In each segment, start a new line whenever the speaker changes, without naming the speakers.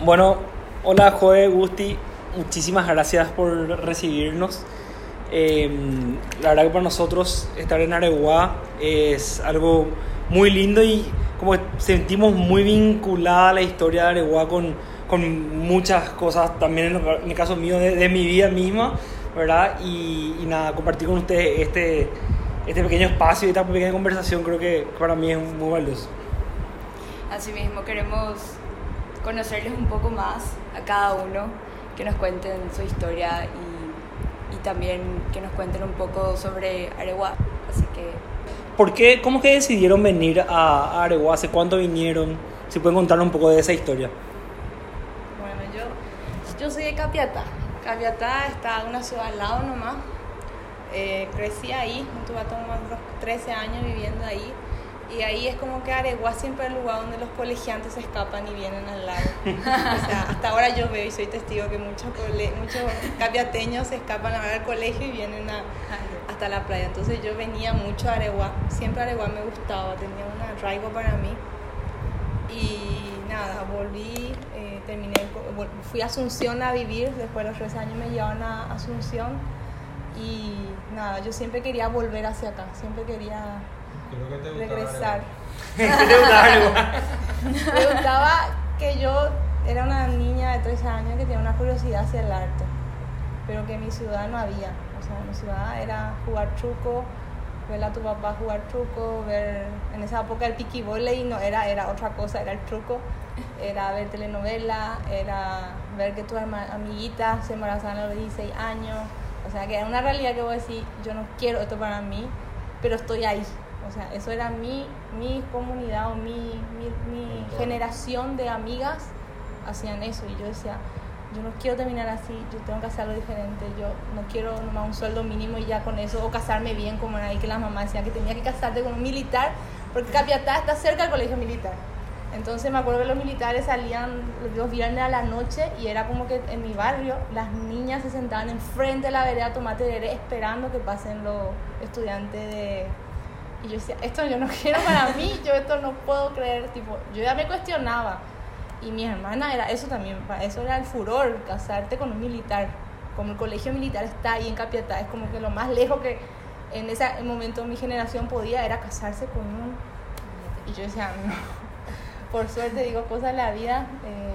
Bueno, hola Joe, Gusti, muchísimas gracias por recibirnos. Eh, la verdad que para nosotros estar en Areguá es algo muy lindo y como sentimos muy vinculada la historia de Areguá con, con muchas cosas, también en, el caso mío de, de, mi vida misma, ¿verdad? Y, y, nada, compartir con ustedes este, este pequeño espacio y esta pequeña conversación creo que para mí es muy valioso.
Asimismo, queremos conocerles un poco más a cada uno, que nos cuenten su historia y, y también que nos cuenten un poco sobre Areguá. Así que
¿Por qué, cómo que decidieron venir a Areguá? ¿Hace cuánto vinieron? Si pueden contarnos un poco de esa historia.
Bueno, yo, yo soy de Capiatá. Capiatá está una ciudad al lado nomás. Eh, crecí ahí, tuve unos 13 años viviendo ahí. Y ahí es como que Areguá siempre es el lugar donde los colegiantes escapan y vienen al lago. o sea, hasta ahora yo veo y soy testigo que muchos, muchos capiateños se escapan a al colegio y vienen a, hasta la playa. Entonces yo venía mucho a Areguá, siempre Areguá me gustaba, tenía un arraigo para mí. Y nada, volví, eh, terminé, fui a Asunción a vivir, después de los tres años me llevaron a Asunción y nada, yo siempre quería volver hacia acá, siempre quería regresar. me gustaba que yo era una niña de 13 años que tenía una curiosidad hacia el arte, pero que en mi ciudad no había. O sea, en mi ciudad era jugar truco, ver a tu papá jugar truco, ver en esa época el piqui y no era, era otra cosa, era el truco, era ver telenovela, era ver que tus amiguitas se embarazaban a los 16 años. O sea, que era una realidad que voy a decir, yo no quiero esto para mí, pero estoy ahí. O sea, eso era mi, mi comunidad o mi, mi, mi generación de amigas hacían eso. Y yo decía, yo no quiero terminar así, yo tengo que hacer algo diferente, yo no quiero nomás un sueldo mínimo y ya con eso, o casarme bien, como era ahí que las mamás decían que tenía que casarte con un militar, porque Capiatá está cerca del colegio militar. Entonces me acuerdo que los militares salían los viernes a la noche y era como que en mi barrio las niñas se sentaban enfrente de la vereda tomate de esperando que pasen los estudiantes de... Y yo decía, esto yo no quiero para mí, yo esto no puedo creer, tipo, yo ya me cuestionaba y mi hermana era eso también, eso era el furor, casarte con un militar. Como el colegio militar está ahí en Capiatá, es como que lo más lejos que en ese momento mi generación podía era casarse con un... Y yo decía, no. Por suerte, digo, cosas de la vida. Eh,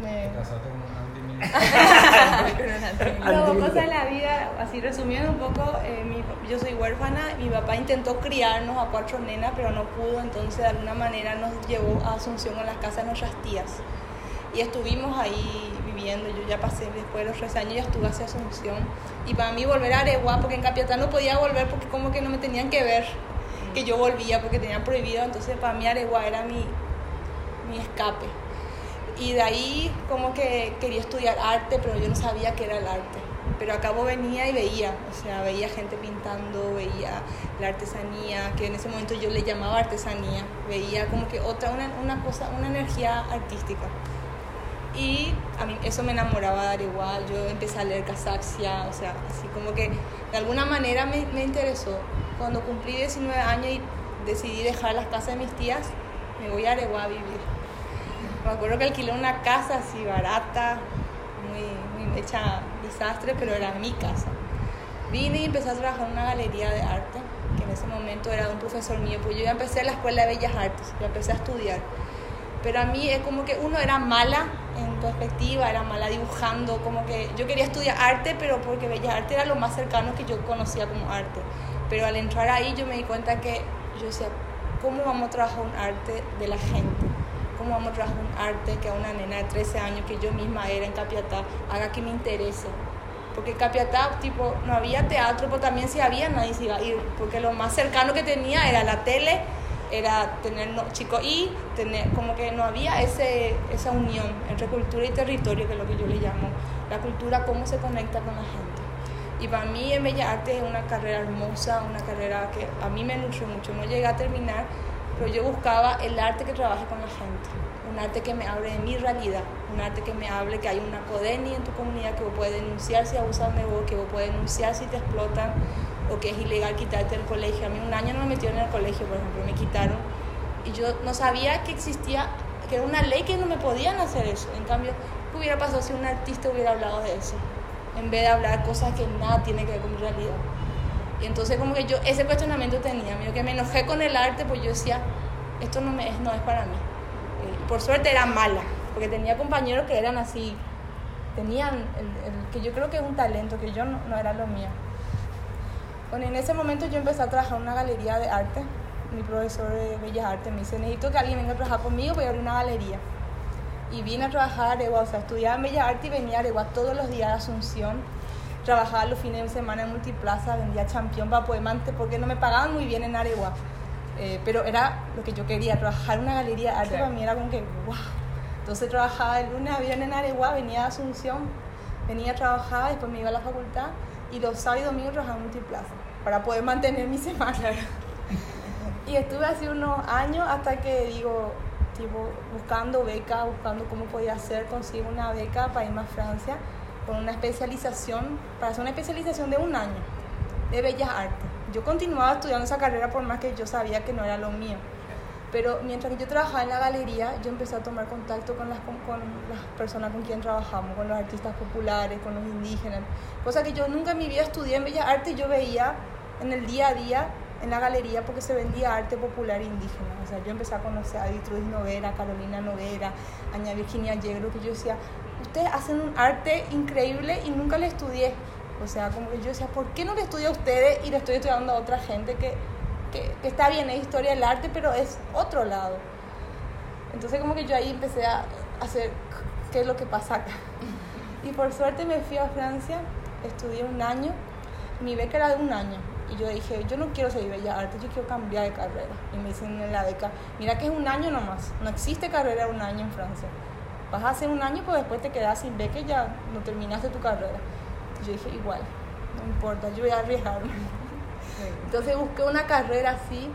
me...
casaste con un
no, cosas de la vida, así resumiendo un poco, eh, mi, yo soy huérfana, mi papá intentó criarnos a cuatro nenas, pero no pudo, entonces de alguna manera nos llevó a Asunción, a las casas de nuestras tías. Y estuvimos ahí viviendo, yo ya pasé después de los tres años, ya estuve hacia Asunción. Y para mí volver a Areguá, porque en Capiatá no podía volver porque como que no me tenían que ver que yo volvía porque tenían prohibido, entonces para mí Areguá era mi, mi escape y de ahí como que quería estudiar arte, pero yo no sabía qué era el arte. Pero acabo venía y veía, o sea, veía gente pintando, veía la artesanía, que en ese momento yo le llamaba artesanía, veía como que otra, una, una cosa, una energía artística. Y a mí eso me enamoraba de dar igual, yo empecé a leer Casaxia, o sea, así como que de alguna manera me, me interesó. Cuando cumplí 19 años y decidí dejar las casas de mis tías, me voy a Areguá a vivir me acuerdo que alquilé una casa así barata, muy, muy hecha desastre, pero era mi casa. Vine y empecé a trabajar en una galería de arte, que en ese momento era de un profesor mío, pues yo ya empecé en la Escuela de Bellas Artes, yo empecé a estudiar. Pero a mí es como que uno era mala en perspectiva, era mala dibujando, como que yo quería estudiar arte, pero porque Bellas Artes era lo más cercano que yo conocía como arte. Pero al entrar ahí yo me di cuenta que yo decía, ¿cómo vamos a trabajar un arte de la gente? Cómo vamos a trabajar un arte que a una nena de 13 años que yo misma era en Capiatá haga que me interese. Porque en Capiatá, tipo, no había teatro, pero también si había, nadie se iba a ir. Porque lo más cercano que tenía era la tele, era tener no, chicos y tener, como que no había ese, esa unión entre cultura y territorio, que es lo que yo le llamo. La cultura, cómo se conecta con la gente. Y para mí en Bellas Artes es una carrera hermosa, una carrera que a mí me nutre mucho. No llegué a terminar, pero yo buscaba el arte que trabaje con la gente, un arte que me hable de mi realidad, un arte que me hable que hay una CODENI en tu comunidad que vos puedes denunciar si abusan de vos, que vos puedes denunciar si te explotan o que es ilegal quitarte el colegio. A mí un año no me metieron en el colegio, por ejemplo, me quitaron y yo no sabía que existía, que era una ley que no me podían hacer eso. En cambio, ¿qué hubiera pasado si un artista hubiera hablado de eso? En vez de hablar cosas que nada tiene que ver con mi realidad. Y entonces como que yo ese cuestionamiento tenía, mío, que me enojé con el arte, pues yo decía, esto no, me, no es para mí. Y por suerte era mala, porque tenía compañeros que eran así, tenían, el, el, que yo creo que es un talento, que yo no, no era lo mío. Bueno, en ese momento yo empecé a trabajar en una galería de arte. Mi profesor de Bellas Artes me dice, necesito que alguien venga a trabajar conmigo, voy a abrir una galería. Y vine a trabajar a Aregua, o sea, estudiaba en Bellas Artes y venía a Aregua todos los días a Asunción. Trabajaba los fines de semana en Multiplaza, vendía champión para poder mantener, porque no me pagaban muy bien en Aregua. Eh, pero era lo que yo quería, trabajar en una galería de arte
Claro.
para mí era como que, wow. Entonces trabajaba el lunes a viernes en Aregua, venía a Asunción, venía, trabajaba, después me iba a la facultad y los sábados y domingos trabajaba en Multiplaza para poder mantener mi semana. Y estuve así unos años hasta que digo, tipo, buscando beca, buscando cómo podía hacer, consigo una beca para irme a Francia con una especialización, para hacer una especialización de un año de Bellas Artes. Yo continuaba estudiando esa carrera por más que yo sabía que no era lo mío. Pero mientras que yo trabajaba en la galería, yo empecé a tomar contacto con las, con, con las personas con quien trabajamos, con los artistas populares, con los indígenas. Cosa que yo nunca en mi vida estudié en Bellas Artes, yo veía en el día a día en la galería porque se vendía arte popular indígena. O sea, yo empecé a conocer a Vitrudis Novera, a Carolina Novera, a Ña Virginia Yegro, que yo decía, ustedes hacen un arte increíble y nunca le estudié. O sea, como que yo decía, ¿por qué no le estudio a ustedes y le estoy estudiando a otra gente que, que, que está bien, es historia del arte, pero es otro lado? Entonces como que yo ahí empecé a hacer qué es lo que pasa acá. Y por suerte me fui a Francia, estudié un año, mi beca era de un año. Y yo dije, yo no quiero seguir Bellas Artes, yo quiero cambiar de carrera. Y me dicen en la beca, mira que es un año nomás, no existe carrera de un año en Francia. Vas a hacer un año, pues después te quedas sin beca y ya no terminaste tu carrera. Y yo dije, igual, no importa, yo voy a arriesgarme. Entonces busqué una carrera así,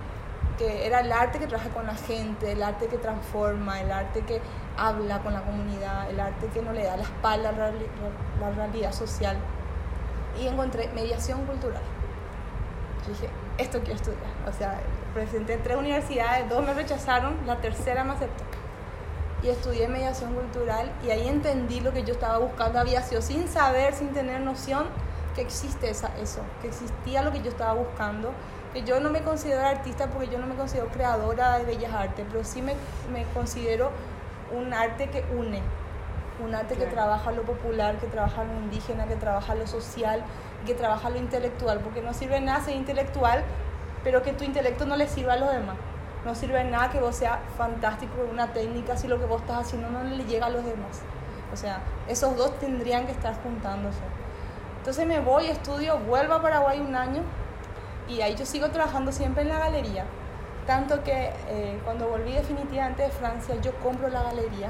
que era el arte que trabaja con la gente, el arte que transforma, el arte que habla con la comunidad, el arte que no le da la espalda a la realidad social. Y encontré mediación cultural. Dije, esto quiero estudiar. O sea, presenté en tres universidades, dos me rechazaron, la tercera me aceptó. Y estudié mediación cultural y ahí entendí lo que yo estaba buscando. Había sido sin saber, sin tener noción que existe esa, eso, que existía lo que yo estaba buscando. Que yo no me considero artista porque yo no me considero creadora de bellas artes, pero sí me, me considero un arte que une, un arte que
Claro.
trabaja lo popular, que trabaja lo indígena, que trabaja lo social, que trabaja lo intelectual, porque no sirve nada ser intelectual, pero que tu intelecto no le sirva a los demás. No sirve nada que vos seas fantástico con una técnica si lo que vos estás haciendo no le llega a los demás. O sea, esos dos tendrían que estar juntándose. Entonces me voy, estudio, vuelvo a Paraguay un año y ahí yo sigo trabajando siempre en la galería. Tanto que eh, cuando volví definitivamente de Francia, yo compro la galería,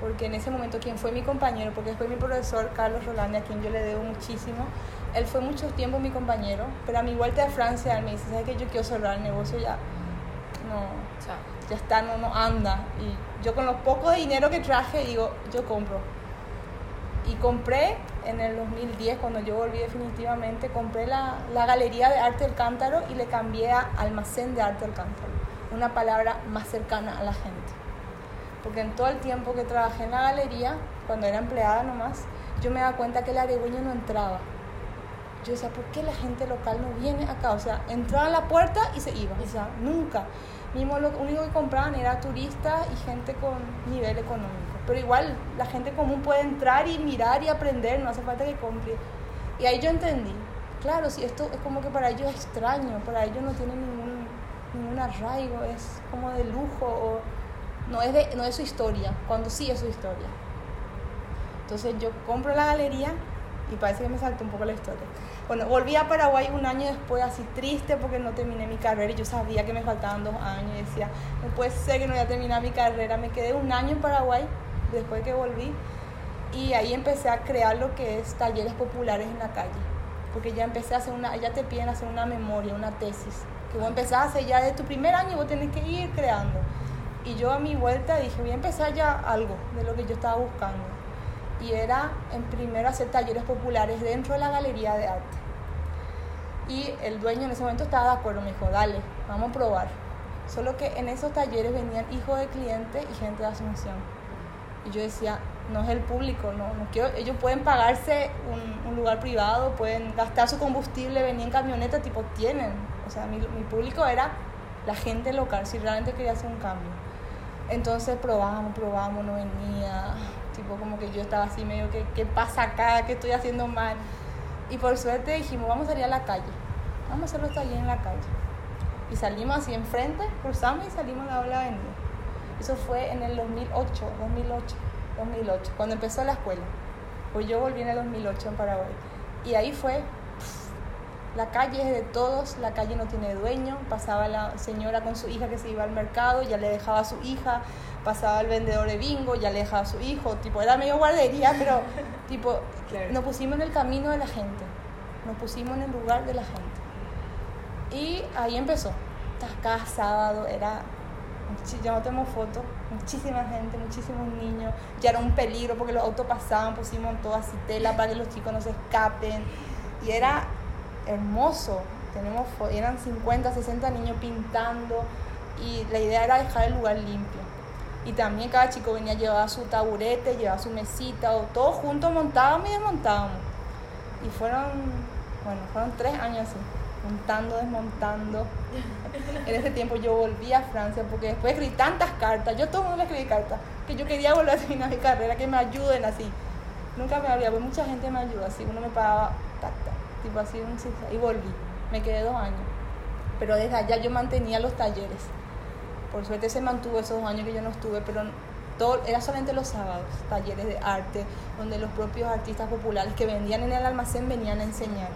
porque en ese momento quien fue mi compañero, porque después mi profesor Carlos Rolande, a quien yo le debo muchísimo, él fue mucho tiempo mi compañero, pero a mi vuelta de Francia él me dice, ¿sabes qué? Yo quiero cerrar el negocio ya. No, ya está, no, no anda. Y yo con los pocos de dinero que traje, digo, yo compro. Y compré en el 2010, cuando yo volví definitivamente, compré la, la Galería de Arte del Cántaro y le cambié a Almacén de Arte del Cántaro. Una palabra más cercana a la gente. Porque en todo el tiempo que trabajé en la galería, cuando era empleada nomás, yo me daba cuenta que el aregüeño no entraba. Yo decía, ¿por qué la gente local no viene acá? O sea, entraba a la puerta y se iba. O sea, nunca. Mismo lo único que compraban era turistas y gente con nivel económico. Pero igual, la gente común puede entrar y mirar y aprender, no hace falta que compre. Y ahí yo entendí. Claro, si esto es como que para ellos es extraño, para ellos no tiene ningún, ningún arraigo, es como de lujo, o no es, de, no es su historia, cuando sí es su historia. Entonces yo compro la galería y parece que me saltó un poco la historia. Bueno, volví a Paraguay un año después, así triste porque no terminé mi carrera y yo sabía que me faltaban dos años y decía, no puede ser que no voy a terminar mi carrera. Me quedé un año en Paraguay después que volví y ahí empecé a crear lo que es talleres populares en la calle. Porque ya empecé a hacer una, ya te piden hacer una memoria, una tesis, que vos empezás a hacer ya desde tu primer año y vos tenés que ir creando. Y yo a mi vuelta dije, voy a empezar ya algo de lo que yo estaba buscando y era en primero hacer talleres populares dentro de la galería de arte. Y el dueño en ese momento estaba de acuerdo, me dijo, dale, vamos a probar. Solo que en esos talleres venían hijos de clientes y gente de Asunción. Y yo decía, no es el público, no, no quiero, ellos pueden pagarse un, lugar privado, pueden gastar su combustible, venir en camioneta, tipo, tienen. O sea, mi, mi público era la gente local, si realmente quería hacer un cambio. Entonces probamos, probamos, no venía, tipo como que yo estaba así medio que, ¿qué pasa acá? ¿Qué estoy haciendo mal? Y por suerte dijimos, vamos a salir a la calle, vamos a hacer los talleres en la calle. Y salimos así enfrente, cruzamos y salimos a la avenida. Eso fue en el 2008, 2008, 2008, cuando empezó la escuela. Pues yo volví en el 2008 en Paraguay. Y ahí fue, la calle es de todos, la calle no tiene dueño. Pasaba la señora con su hija que se iba al mercado, ya le dejaba a su hija. Pasaba el vendedor de bingo, ya le dejaba a su hijo. Tipo, era medio guardería, pero tipo, claro. nos pusimos en el camino de la gente. Nos pusimos en el lugar de la gente. Y ahí empezó. Cada sábado era yo no tengo fotos, muchísima gente, muchísimos niños, ya era un peligro porque los autos pasaban, pusimos toda así tela para que los chicos no se escapen y era hermoso, tenemos eran 50, 60 niños pintando y la idea era dejar el lugar limpio. Y también cada chico venía a llevar su taburete, llevaba su mesita, o todos juntos montábamos y desmontábamos. Y fueron, bueno, fueron tres años así montando, desmontando. En ese tiempo yo volví a Francia porque después escribí tantas cartas, yo todo el mundo le escribí cartas, que yo quería volver a terminar mi carrera, que me ayuden así. Nunca me había, pues mucha gente me ayuda, así uno me pagaba, tac, y volví. Me quedé dos años. Pero desde allá yo mantenía los talleres. Por suerte se mantuvo esos dos años que yo no estuve, pero todo, era solamente los sábados, talleres de arte, donde los propios artistas populares que vendían en el almacén venían a enseñar.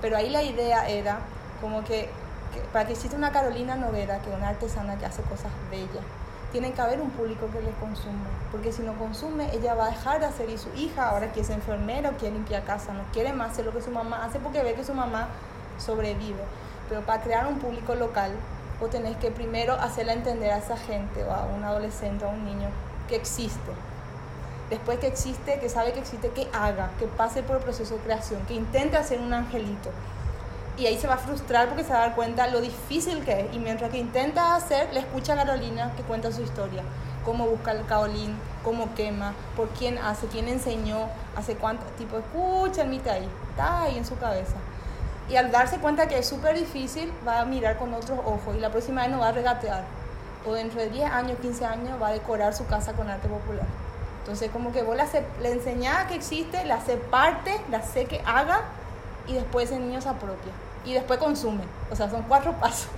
Pero ahí la idea era como que, que, para que exista una Carolina Noguera, que es una artesana que hace cosas bellas, tiene que haber un público que le consuma, porque si no consume, ella va a dejar de hacer y su hija, ahora que es enfermera o quiere limpiar casa, no quiere más hacer lo que su mamá hace porque ve que su mamá sobrevive. Pero para crear un público local, vos tenés que primero hacerle entender a esa gente o a un adolescente o a un niño que existe. Después que existe, que sabe que existe, que haga, que pase por el proceso de creación, que intente hacer un angelito, y ahí se va a frustrar porque se va a dar cuenta lo difícil que es. Y mientras que intenta hacer, le escucha a Carolina que cuenta su historia. Cómo busca el caolín, cómo quema, por quién hace, quién enseñó, hace cuánto. Tipo, escucha el ahí, está ahí en su cabeza. Y al darse cuenta que es súper difícil, va a mirar con otros ojos y la próxima vez no va a regatear. O dentro de 10 años, 15 años, va a decorar su casa con arte popular. Entonces, como que vos hace, le enseñás que existe, le hace parte, le hace que haga y después el niño se apropia y después consume. O sea, son cuatro pasos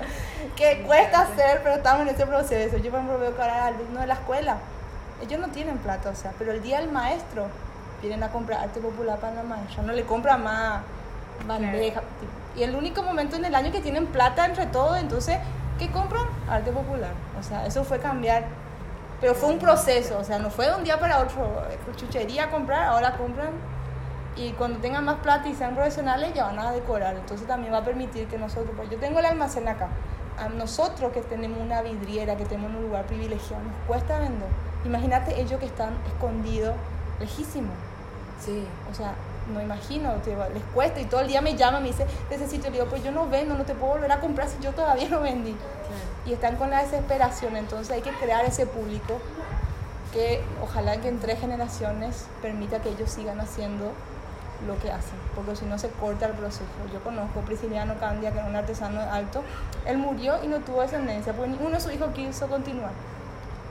que cuesta hacer, pero estamos en ese proceso. Yo, por ejemplo, veo que ahora alumnos de la escuela, ellos no tienen plata, o sea, pero el día del maestro vienen a comprar arte popular para la maestra, no le compran más bandeja. Y el único momento en el año que tienen plata entre todos, entonces, ¿qué compran? Arte popular. O sea, eso fue cambiar. Pero fue un proceso, o sea, no fue de un día para otro. Chuchería comprar, ahora compran y cuando tengan más plata y sean profesionales ya van a decorar. Entonces también va a permitir que nosotros, pues yo tengo el almacén acá, a nosotros que tenemos una vidriera, que tenemos un lugar privilegiado, nos cuesta vender. Imagínate ellos que están escondidos, lejísimos.
Sí.
O sea, no imagino, les cuesta y todo el día me llaman, me dice, sitio, le digo, pues yo no vendo, no te puedo volver a comprar si yo todavía no vendí. Y están con la desesperación, entonces hay que crear ese público que ojalá que en tres generaciones permita que ellos sigan haciendo lo que hacen, porque si no se corta el proceso. Yo conozco a Prisciliano Candia, que era un artesano alto, él murió y no tuvo descendencia, porque ninguno de sus hijos quiso continuar.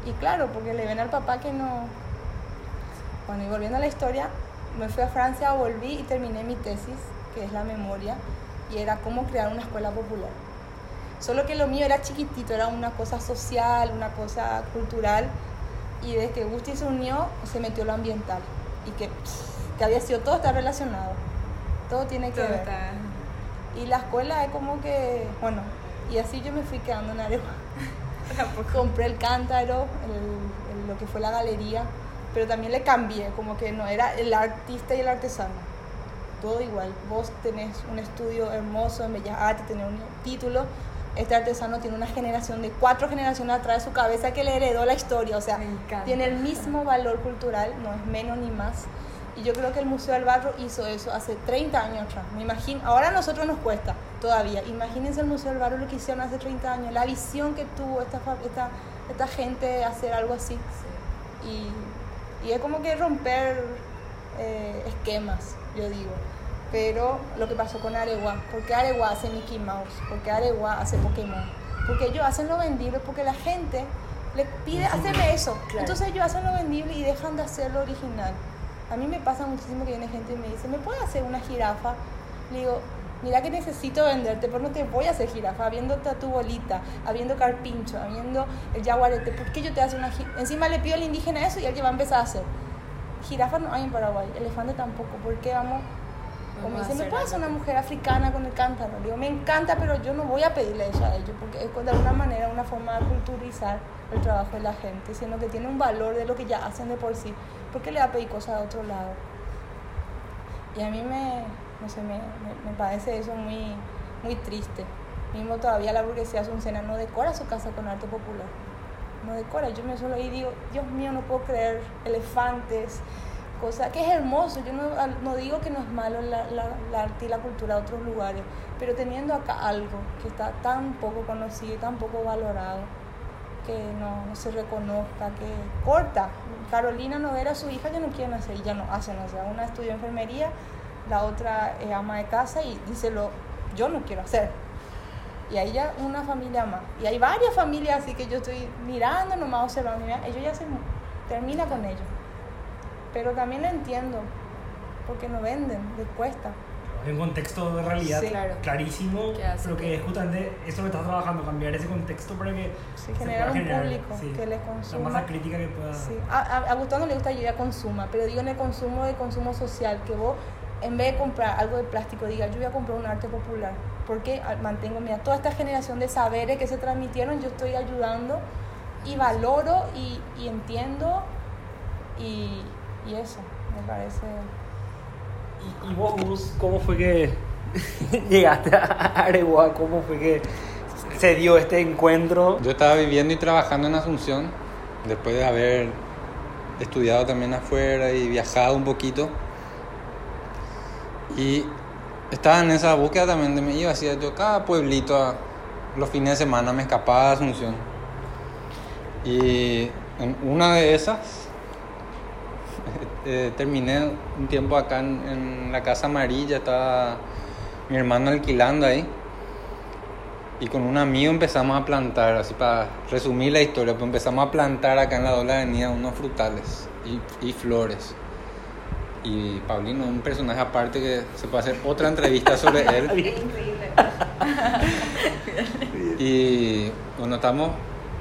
Y claro, porque le ven al papá que no... Bueno, y volviendo a la historia, me fui a Francia, volví y terminé mi tesis, que es la memoria, y era cómo crear una escuela popular. Solo que lo mío era chiquitito, era una cosa social, una cosa cultural, y desde que Gusti se unió, se metió lo ambiental. Y que que había sido, todo está relacionado, todo tiene que ver. Y la escuela es como que, bueno, y así yo me fui quedando en Arepa. Compré el cántaro, lo que fue la galería, pero también le cambié, como que no era el artista y el artesano, todo igual. Vos tenés un estudio hermoso en Bellas Artes, tenés un título, este artesano tiene una generación de cuatro generaciones atrás de su cabeza que le heredó la historia, o sea, tiene el mismo valor cultural, no es menos ni más Y yo creo que el Museo del Barro hizo eso hace 30 años atrás. Me imagino, ahora a nosotros nos cuesta todavía. Imagínense el Museo del Barro lo que hicieron hace 30 años, la visión que tuvo esta, esta, esta gente de hacer algo así. Y, y, es como que romper eh, esquemas, yo digo. Pero lo que pasó con Areguá, porque Areguá hace Mickey Mouse, porque Areguá hace Pokémon, porque ellos hacen lo vendible, porque la gente le pide hacerle eso. Entonces ellos hacen lo vendible y dejan de hacer lo original. A mí me pasa muchísimo que viene gente y me dice, ¿me puedes hacer una jirafa? Le digo, mira que necesito venderte, pero no te voy a hacer jirafa, habiéndote a tu bolita, habiendo carpincho, habiendo el jaguarete, ¿por qué yo te hago una jirafa? Encima le pido al indígena eso y él ya va a empezar a hacer. Jirafa no hay en Paraguay, elefante tampoco, ¿por qué vamos? Como dice, ¿me puedes hacer una mujer africana con el cántaro? Le digo, me encanta, pero yo no voy a pedirle eso a ellos, porque es de alguna manera una forma de culturizar el trabajo de la gente, siendo que tiene un valor de lo que ya hacen de por sí. ¿Por qué le va a pedir otro lado? Y a mí me, no sé, me, me, parece eso muy, muy triste. Mismo todavía la burguesía azucena no decora su casa con arte popular. No decora. Yo me suelo ahí y digo, Dios mío, no puedo creer elefantes, cosa que es hermoso. Yo no, no digo que no es malo la, la, la, arte y la cultura de otros lugares, pero teniendo acá algo que está tan poco conocido y tan poco valorado que no, se reconozca, que corta. Carolina no era su hija, ya no quieren hacer, y ya no hacen, o sea, una estudia enfermería, la otra es ama de casa y dice lo, yo no quiero hacer. Y ahí ya una familia más. Y hay varias familias así que yo estoy mirando, nomás observando, ellos ya se termina con ellos. Pero también lo entiendo, porque no venden, les cuesta
en un contexto de realidad clarísimo, pero que es justamente eso que estás trabajando, cambiar ese contexto para que
sí, generar un público que les consuma.
La masa crítica que pueda.
Sí. A, a, Gustavo no le gusta que consuma, pero digo en el consumo de consumo social, que vos en vez de comprar algo de plástico, diga yo voy a comprar un arte popular, porque mantengo, mira, toda esta generación de saberes que se transmitieron, yo estoy ayudando y valoro y, y entiendo y, y eso, me parece
¿Y, vos, cómo fue que llegaste a Areguá? ¿Cómo fue que se dio este encuentro?
Yo estaba viviendo y trabajando en Asunción, después de haber estudiado también afuera y viajado un poquito. Y estaba en esa búsqueda también de me iba hacia yo cada pueblito a, los fines de semana me escapaba de Asunción. Y en una de esas eh, terminé un tiempo acá en, la Casa Amarilla, estaba mi hermano alquilando ahí. Y con un amigo empezamos a plantar, así para resumir la historia, pues empezamos a plantar acá en la doble avenida unos frutales y, flores. Y Paulino, un personaje aparte que se puede hacer otra entrevista sobre él. y bueno, estamos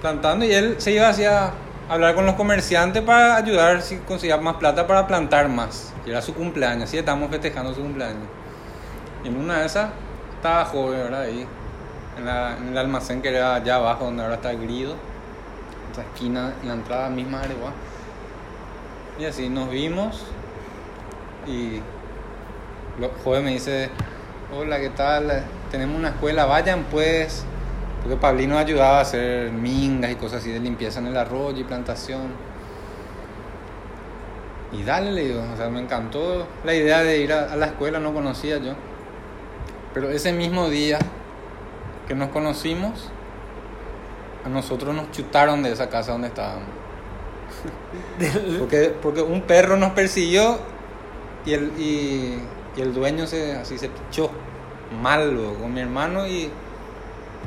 plantando y él se iba hacia hablar con los comerciantes para ayudar si conseguía más plata para plantar más. Y era su cumpleaños, así estábamos festejando su cumpleaños. Y en una de esas estaba joven, ¿verdad? Ahí, en, el almacén que era allá abajo, donde ahora está el grido, esa esquina, en la entrada misma de Areguá. Y así nos vimos y lo, joven me dice, hola, ¿qué tal? Tenemos una escuela, vayan pues porque Pablino ayudaba a hacer mingas y cosas así de limpieza en el arroyo y plantación. Y dale, le digo, o sea, me encantó la idea de ir a, la escuela, no conocía yo. Pero ese mismo día que nos conocimos, a nosotros nos chutaron de esa casa donde estábamos. porque, porque un perro nos persiguió y el, y, el dueño se, así se pichó mal con mi hermano y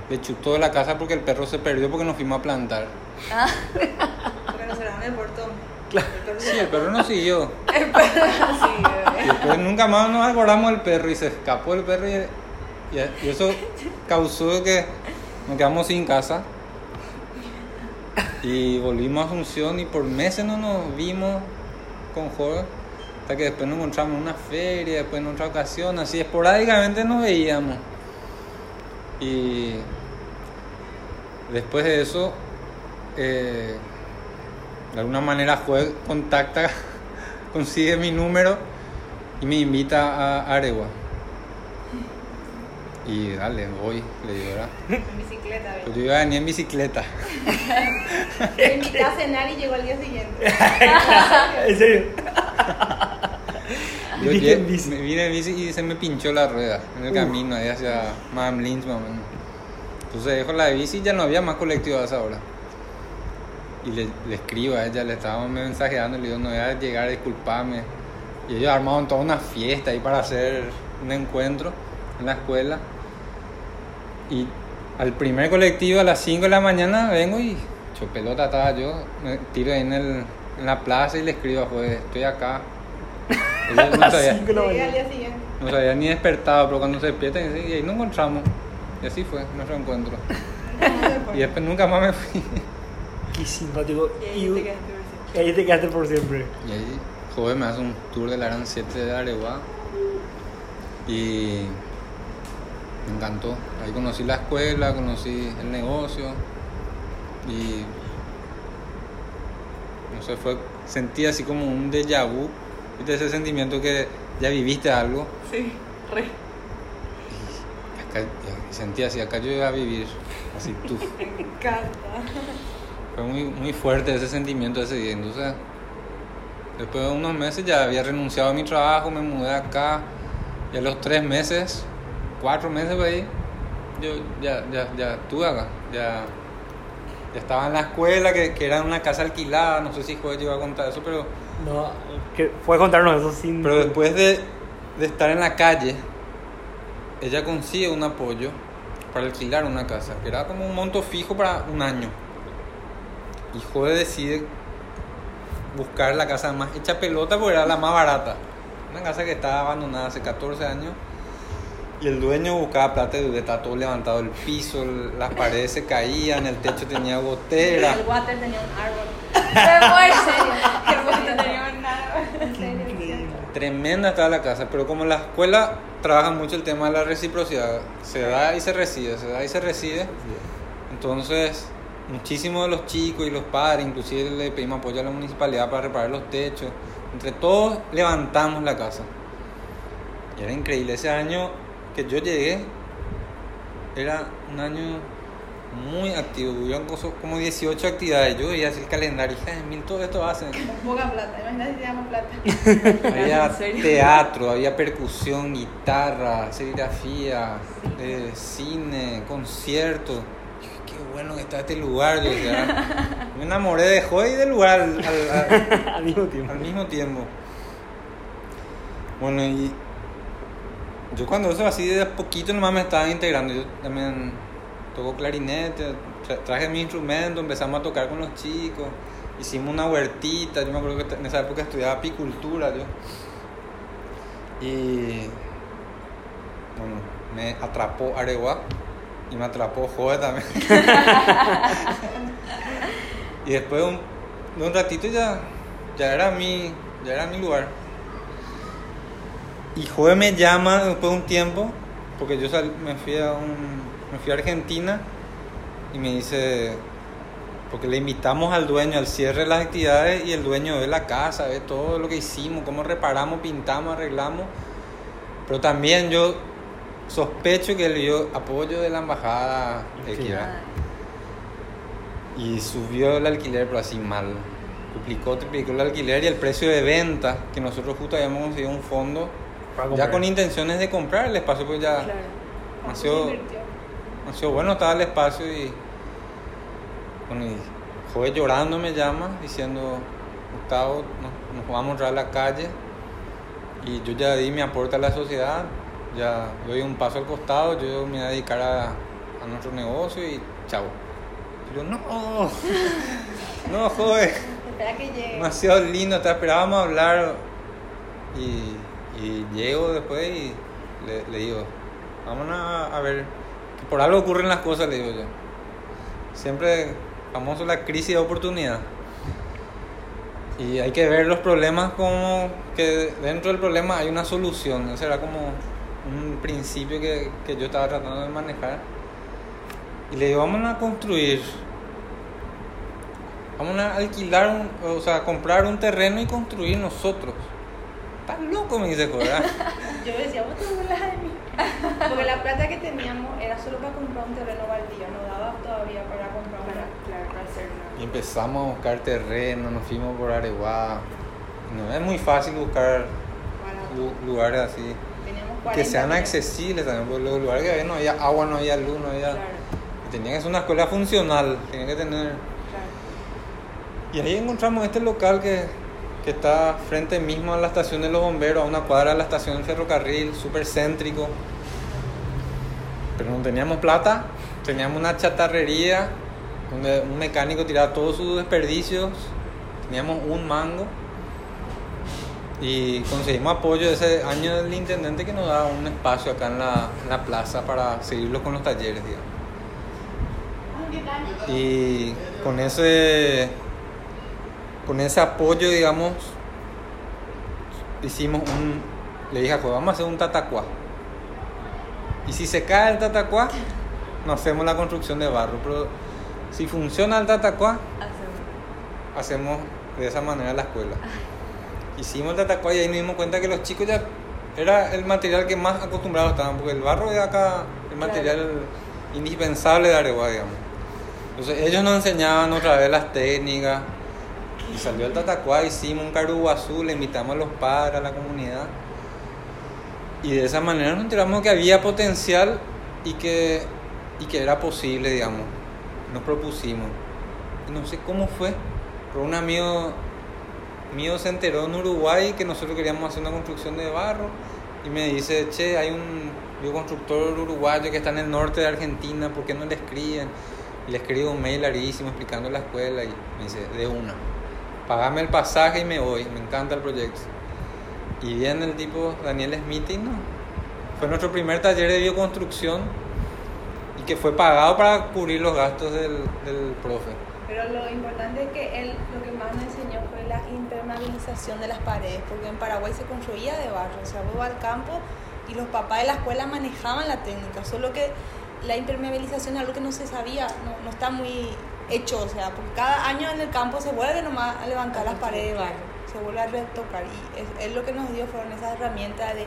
le chutó de la casa porque el perro se perdió porque nos fuimos a plantar.
Ah. porque nos cerraron el portón.
Claro. El sí, el perro nos siguió. El perro nos siguió. Y después nunca más nos acordamos del perro y se escapó el perro y, y, eso causó que nos quedamos sin casa. Y volvimos a Asunción y por meses no nos vimos con Jorge. Hasta que después nos encontramos en una feria, después en otra ocasión, así esporádicamente nos veíamos. Y Después de eso, eh, de alguna manera Joel contacta, consigue mi número y me invita a Aregua. Y dale, voy, le digo, ¿verdad?
En bicicleta,
Pues yo iba a venir en bicicleta.
me invité a cenar y llegó al día siguiente.
¿En serio?
Yo
Viniste
lle-
en bici.
me vine en bici y se me pinchó la rueda en el camino ahí hacia Madame Lynch menos. Entonces dejo la bici y ya no había más colectivo a esa hora. Y le, le escribo a ella, le estábamos mensajeando, le digo, no voy a llegar, disculpame. Y ellos armaron toda una fiesta ahí para hacer un encuentro en la escuela. Y al primer colectivo a las 5 de la mañana vengo y hecho pelota estaba yo, me tiro ahí en, el, en la plaza y le escribo, pues estoy acá. No, habían ni despertado, pero cuando se despiertan y ahí nos encontramos. Y así fue nuestro encuentro. Y después nunca más me fui.
Qué simpático.
Y ahí
Y,
te quedaste por siempre.
y ahí te quedaste por siempre.
Y ahí, joven, me hace un tour de la Gran 7 de Areguá. Y me encantó. Ahí conocí la escuela, conocí el negocio. Y no sé, fue, sentí así como un déjà vu. ¿Viste ese sentimiento que ya viviste algo?
Sí, re.
Y acá, y sentí así, acá yo iba a vivir. Así tú.
Me encanta.
Fue muy, muy fuerte ese sentimiento ese día. Entonces, después de unos meses ya había renunciado a mi trabajo, me mudé acá. Y a los tres meses, cuatro meses por ahí, yo ya, ya, ya estuve acá. Ya, ya estaba en la escuela, que, que era una casa alquilada. No sé si Joder llegó a contar eso, pero,
No, que puedes contarnos eso sin.
pero después de, de estar en la calle, ella consigue un apoyo para alquilar una casa, que era como un monto fijo para un año. Y Jode decide buscar la casa más hecha pelota porque era la más barata. Una casa que estaba abandonada hace 14 años. Y el dueño buscaba plata y estaba todo levantado el piso, las paredes se caían, el techo tenía gotera.
El water tenía un árbol. Water tenía un árbol. En serio, siento.
Tremenda estaba la casa, pero como la escuela trabaja mucho el tema de la reciprocidad, se da y se recibe, se da y se recibe. Entonces, muchísimos de los chicos y los padres, inclusive le pedimos apoyo a la municipalidad para reparar los techos. Entre todos levantamos la casa. Y era increíble. Ese año que yo llegué, era un año muy activo. Hubieron cosas- como 18 actividades. Yo veía así el calendario, hija de mil, todo esto hacen.
Con poca plata. Imagínate si teníamos plata.
Había teatro, había percusión, guitarra, serigrafía, eh, cine, conciertos. Dije, Qué bueno que está este lugar. Yo decía, me enamoré de Joy y del lugar al, al- al-
al mismo tiempo.
al mismo tiempo. Bueno, y yo cuando eso así de a poquito nomás me estaba integrando. Yo también toco clarinete, tra- traje mi instrumento, empezamos a tocar con los chicos. Hicimos una huertita, yo me acuerdo que en esa época estudiaba apicultura yo. Y bueno, me atrapó Areguá y me atrapó Joe también. y después de un, de un ratito ya, ya era mi, ya era mi lugar. Y Joe me llama después de un tiempo, porque yo sal- me fui a un, me fui a Argentina y me dice, porque le invitamos al dueño al cierre de las actividades y el dueño ve la casa, ve todo lo que hicimos, cómo reparamos, pintamos, arreglamos. Pero también yo sospecho que él dio apoyo de la embajada de. Equidad. Y subió el alquiler, pero así mal. Duplicó, triplicó el alquiler y el precio de venta, que nosotros justo habíamos conseguido un fondo,
Para
ya con intenciones de comprar el espacio, pues ya
Claro.
invirtió.
nació bueno, estaba el espacio y. Bueno, y Joven llorando me llama diciendo: Gustavo, nos, nos vamos a entrar a la calle. Y yo ya di mi aporte a la sociedad, ya doy un paso al costado, yo me voy a dedicar a, a nuestro negocio y chao. Y yo, no, no, joven,
Espera que llegue.
demasiado lindo, te esperábamos hablar. Y, y llego después y le, digo, vámonos a, a ver, por algo ocurren las cosas, le digo yo. Siempre famoso la crisis de oportunidad. Y hay que ver los problemas como que dentro del problema hay una solución. Ese era como un principio que, que yo estaba tratando de manejar. Y le digo, vamos a construir. Vamos a alquilar, un, o sea, comprar un terreno y construir nosotros. Estás loco, me dice, ¿verdad?
Yo decía, vos te burlas de mí. Porque la plata que teníamos era solo para comprar un terreno baldío, no daba todavía para comprar
Para,
una.
claro, para hacer una-
Y empezamos a buscar terreno, nos fuimos por Areguá. No es muy fácil buscar
barato.
lugares así.
Teníamos
Que
40
sean accesibles también, porque los lugares que había no había agua, no había luz, no había...
Claro,
Tenía que ser una escuela funcional, tenía que tener...
claro.
Y ahí encontramos este local que, que está frente mismo a la estación de los bomberos, a una cuadra de la estación del ferrocarril, súper céntrico. Pero no teníamos plata, teníamos una chatarrería donde un mecánico tiraba todos sus desperdicios, teníamos un mango y conseguimos apoyo ese año del intendente que nos daba un espacio acá en la, en la plaza para seguirlo con los talleres, digamos. Y con ese, con ese apoyo, digamos, hicimos un, le dije a Juan, vamos a hacer un tatacuá. Y si se cae el tatacuá, no hacemos la construcción de barro. Pero si funciona el tatacuá,
Hacemos.
hacemos de esa manera la escuela. Hicimos el tatacuá y ahí nos dimos cuenta que los chicos ya era el material que más acostumbrados estaban, porque el barro es acá el material indispensable de Areguá, digamos. Entonces ellos nos enseñaban otra vez las técnicas y salió el tatacuá, hicimos un caruguazú, le invitamos a los padres, a la comunidad. Y de esa manera nos enteramos que había potencial y que, y que era posible, digamos. Nos propusimos. Y no sé cómo fue, pero un amigo mío se enteró en Uruguay que nosotros queríamos hacer una construcción de barro y me dice, che, hay un bioconstructor uruguayo que está en el norte de Argentina, ¿por qué no le escriben? Y le escribo un mail larguísimo explicando la escuela y me dice, de una, pagame el pasaje y me voy, me encanta el proyecto. Y viene el tipo Daniel Smith no. Fue nuestro primer taller de bioconstrucción y que fue pagado para cubrir los gastos del, del profe.
Pero lo importante es que él lo que más me enseñó fue la impermeabilización de las paredes, porque en Paraguay se construía de barro, o sea, vos al campo y los papás de la escuela manejaban la técnica, solo que la impermeabilización es algo que no se sabía, no, no está muy hecho, o sea, porque cada año en el campo se vuelve nomás a levantar las paredes de barro, se vuelve a retocar y es, es lo que nos dio fueron esas herramientas de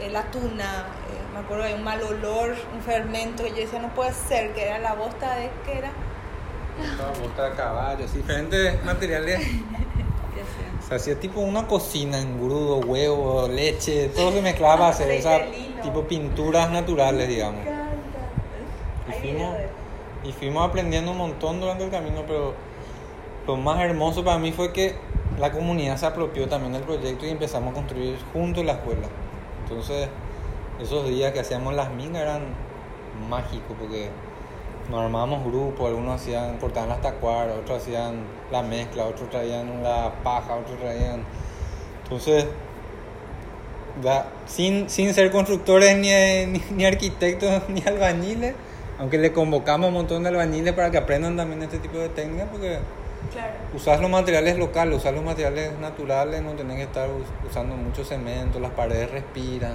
eh, la tuna, eh, me acuerdo de un mal olor, un fermento, y yo decía, no puede ser, que era la bosta de, ¿qué era?
Bota de caballo, diferentes materiales. Se hacía tipo una cocina, engrudo, huevo, leche, todo se mezclaba hacer
de lino.
tipo pinturas naturales, digamos. Y
Hay
fuimos,
video de-
y fuimos aprendiendo un montón durante el camino, pero lo más hermoso para mí fue que la comunidad se apropió también del proyecto y empezamos a construir juntos la escuela. Entonces, esos días que hacíamos las minas eran mágicos porque nos armábamos grupos, algunos hacían, cortaban las tacuaras, otros hacían la mezcla, otros traían la paja, otros traían... Entonces, sin, sin ser constructores ni, ni arquitectos ni albañiles, aunque le convocamos a un montón de albañiles para que aprendan también este tipo de técnicas, porque
Claro.
usar los materiales locales, usar los materiales naturales, no tenés que estar us- usando mucho cemento, las paredes respiran.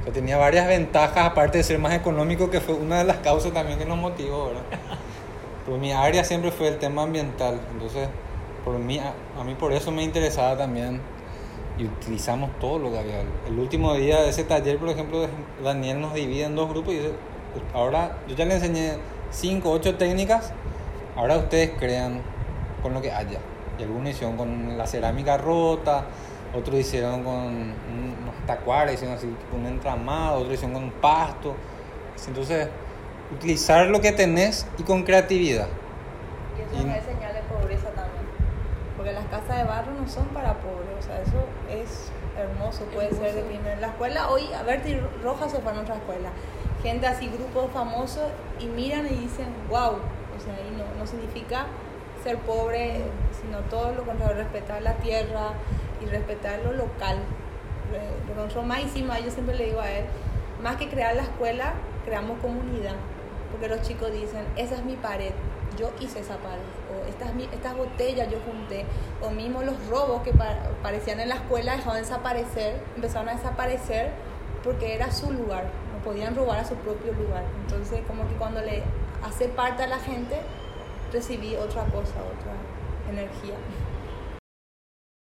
O sea, tenía varias ventajas, aparte de ser más económico, que fue una de las causas también que nos motivó, ¿verdad? Pero mi área siempre fue el tema ambiental, entonces por mí, a, a mí por eso me interesaba también y utilizamos todo lo que había. El último día de ese taller, por ejemplo, Daniel nos divide en dos grupos y dice, ahora yo ya le enseñé 5, 8 técnicas, ahora ustedes crean con lo que haya. Y algunos hicieron con la cerámica rota, otros hicieron con unos tacuares, hicieron así con un entramado, otros hicieron con pasto. Entonces, utilizar lo que tenés y con creatividad.
Y eso no es señal de pobreza también. Porque las casas de barro no son para pobres. O sea, eso es hermoso. Puede ser de primera. La escuela, hoy, a Berti Rojas se fue a nuestra escuela. Gente así, grupos famosos, y miran y dicen, wow. O sea, y no, no significa ser pobre, sino todo lo contrario, respetar la tierra y respetar lo local. Más hicimos, yo siempre le digo a él, más que crear la escuela, creamos comunidad. Porque los chicos dicen, esa es mi pared, yo hice esa pared, o estas, estas botellas yo junté, o mismo los robos que pa- parecían en la escuela dejaron de desaparecer, empezaron a desaparecer porque era su lugar, podían robar a su propio lugar. Entonces, como que cuando le hace parte a la gente, recibí otra cosa, otra energía.